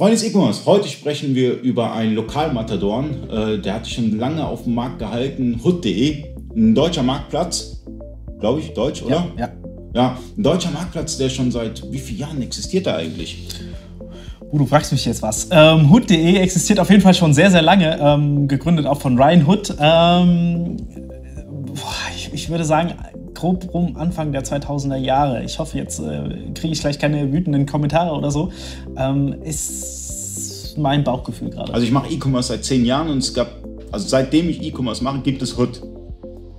Freunde des E-Commerce, heute sprechen wir über einen Lokalmatadorn. Äh, der hat sich schon lange auf dem Markt gehalten, hood.de, ein deutscher Marktplatz, glaube ich, deutsch, oder? Ja, ja. Ja, ein deutscher Marktplatz, der schon seit wie vielen Jahren existiert er eigentlich? Uh, du fragst mich jetzt was. Ähm, Hood.de existiert auf jeden Fall schon sehr, sehr lange, ähm, gegründet auch von Ryan Hood. Ähm, boah, ich, ich würde sagen, grob rum Anfang der 2000er Jahre. Ich hoffe, jetzt äh, kriege ich gleich keine wütenden Kommentare oder so. Ähm, ist mein Bauchgefühl gerade. Also ich mache E-Commerce seit zehn Jahren und es gab, also seitdem ich E-Commerce mache, gibt es Hood.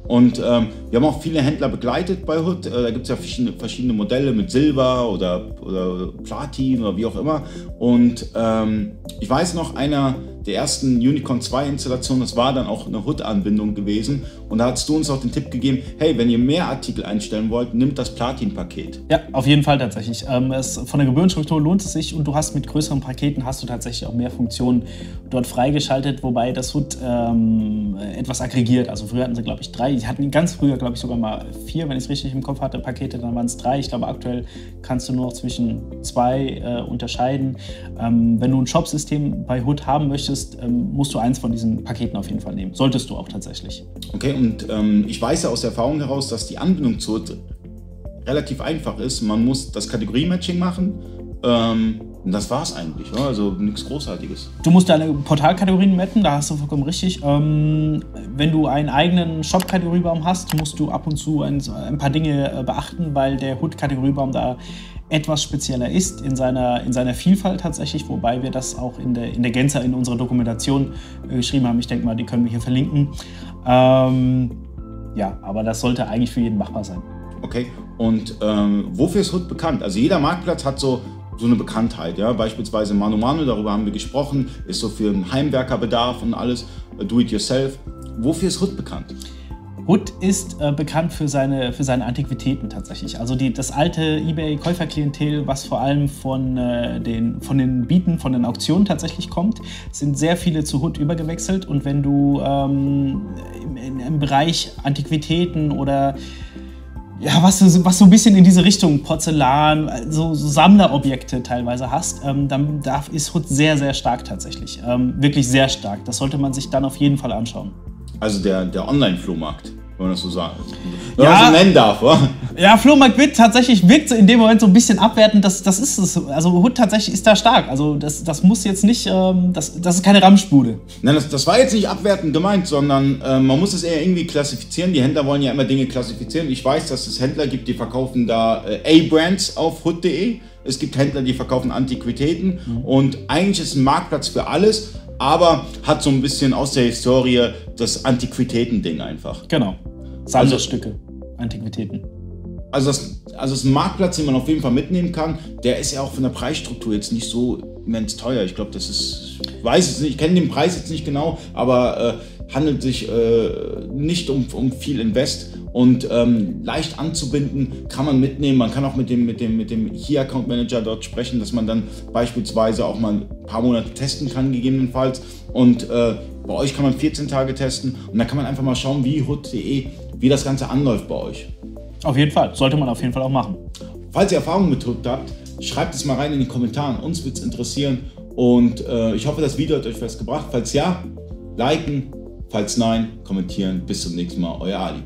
Und ähm, wir haben auch viele Händler begleitet bei Hood. Äh, da gibt es ja verschiedene, verschiedene Modelle mit Silber oder, oder Platin oder wie auch immer. Und ähm, ich weiß noch, einer der ersten Unicorn 2 Installationen, das war dann auch eine Hood-Anbindung gewesen. Und da hast du uns auch den Tipp gegeben, hey, wenn ihr mehr Artikel einstellen wollt, nimmt das Platin-Paket. Ja, auf jeden Fall tatsächlich. Ähm, es, von der Gebührenstruktur lohnt es sich und du hast mit größeren Paketen hast du tatsächlich auch mehr Funktionen dort freigeschaltet, wobei das Hood ähm, etwas aggregiert. Also früher hatten sie, glaube ich, drei. Die hatten ganz früher, glaube ich, sogar mal vier, wenn ich es richtig im Kopf hatte, Pakete, dann waren es drei. Ich glaube, aktuell kannst du nur noch zwischen zwei äh, unterscheiden. Ähm, wenn du ein Shop-System bei Hood haben möchtest, möchtest, ähm, musst du eins von diesen Paketen auf jeden Fall nehmen. Solltest du auch tatsächlich. Okay, und ähm, ich weiß ja aus Erfahrung heraus, dass die Anbindung zu relativ einfach ist. Man muss das Kategorie-Matching machen. Ähm, und das war es eigentlich, oder? also nichts Großartiges. Du musst deine Portalkategorien metten, da hast du vollkommen richtig. Ähm, wenn du einen eigenen Shop-Kategoriebaum hast, musst du ab und zu ein, ein paar Dinge äh, beachten, weil der Hood-Kategoriebaum da etwas spezieller ist in seiner, in seiner Vielfalt tatsächlich, wobei wir das auch in der, in der Gänze in unserer Dokumentation äh, geschrieben haben. Ich denke mal, die können wir hier verlinken. Ähm, ja, aber das sollte eigentlich für jeden machbar sein. Okay, und ähm, wofür ist Hood bekannt? Also jeder Marktplatz hat so, so eine Bekanntheit. Ja? Beispielsweise Manu Manu, darüber haben wir gesprochen, ist so für einen Heimwerkerbedarf und alles, äh, do-it-yourself. Wofür ist Hood bekannt? Hood ist äh, bekannt für seine, für seine Antiquitäten tatsächlich. Also die, das alte eBay-Käuferklientel, was vor allem von, äh, den, von den Bieten, von den Auktionen tatsächlich kommt, sind sehr viele zu Hood übergewechselt. Und wenn du ähm, im, im, Bereich Antiquitäten oder ja, was, was so ein bisschen in diese Richtung Porzellan, so, so Sammlerobjekte teilweise hast, ähm, dann darf, ist Hood sehr, sehr stark tatsächlich. Ähm, wirklich sehr stark. Das sollte man sich dann auf jeden Fall anschauen. Also der, der Online-Flohmarkt, wenn man das so sagen wenn ja, man so nennen darf, oder? Ja, Flohmarkt wird tatsächlich, wirkt in dem Moment so ein bisschen abwertend, das, das ist es. Also Hood tatsächlich ist da stark. Also das, das muss jetzt nicht, ähm, das, das ist keine Ramschbude. Nein, das, das war jetzt nicht abwertend gemeint, sondern äh, man muss es eher irgendwie klassifizieren. Die Händler wollen ja immer Dinge klassifizieren. Ich weiß, dass es Händler gibt, die verkaufen da äh, A-Brands auf hood.de. Es gibt Händler, die verkaufen Antiquitäten. Mhm. Und eigentlich ist ein Marktplatz für alles aber hat so ein bisschen aus der Historie das Antiquitäten-Ding einfach. Genau. Sammlerstücke, Antiquitäten. Also das, also das Marktplatz, den man auf jeden Fall mitnehmen kann. Der ist ja auch von der Preisstruktur jetzt nicht so immens teuer. Ich glaube, das ist, ich weiß es nicht, ich kenne den Preis jetzt nicht genau, aber äh, handelt sich äh, nicht um, um viel Invest und ähm, leicht anzubinden kann man mitnehmen. Man kann auch mit dem, mit dem, mit dem Key Account Manager dort sprechen, dass man dann beispielsweise auch mal ein paar Monate testen kann, gegebenenfalls. Und äh, bei euch kann man 14 Tage testen und dann kann man einfach mal schauen, wie hood.de, wie das Ganze anläuft bei euch. Auf jeden Fall, sollte man auf jeden Fall auch machen. Falls ihr Erfahrungen mit Hood habt, schreibt es mal rein in die Kommentare. Uns wird es interessieren und äh, ich hoffe, das Video hat euch was gebracht. Falls ja, liken, falls nein, kommentieren. Bis zum nächsten Mal, euer Ali.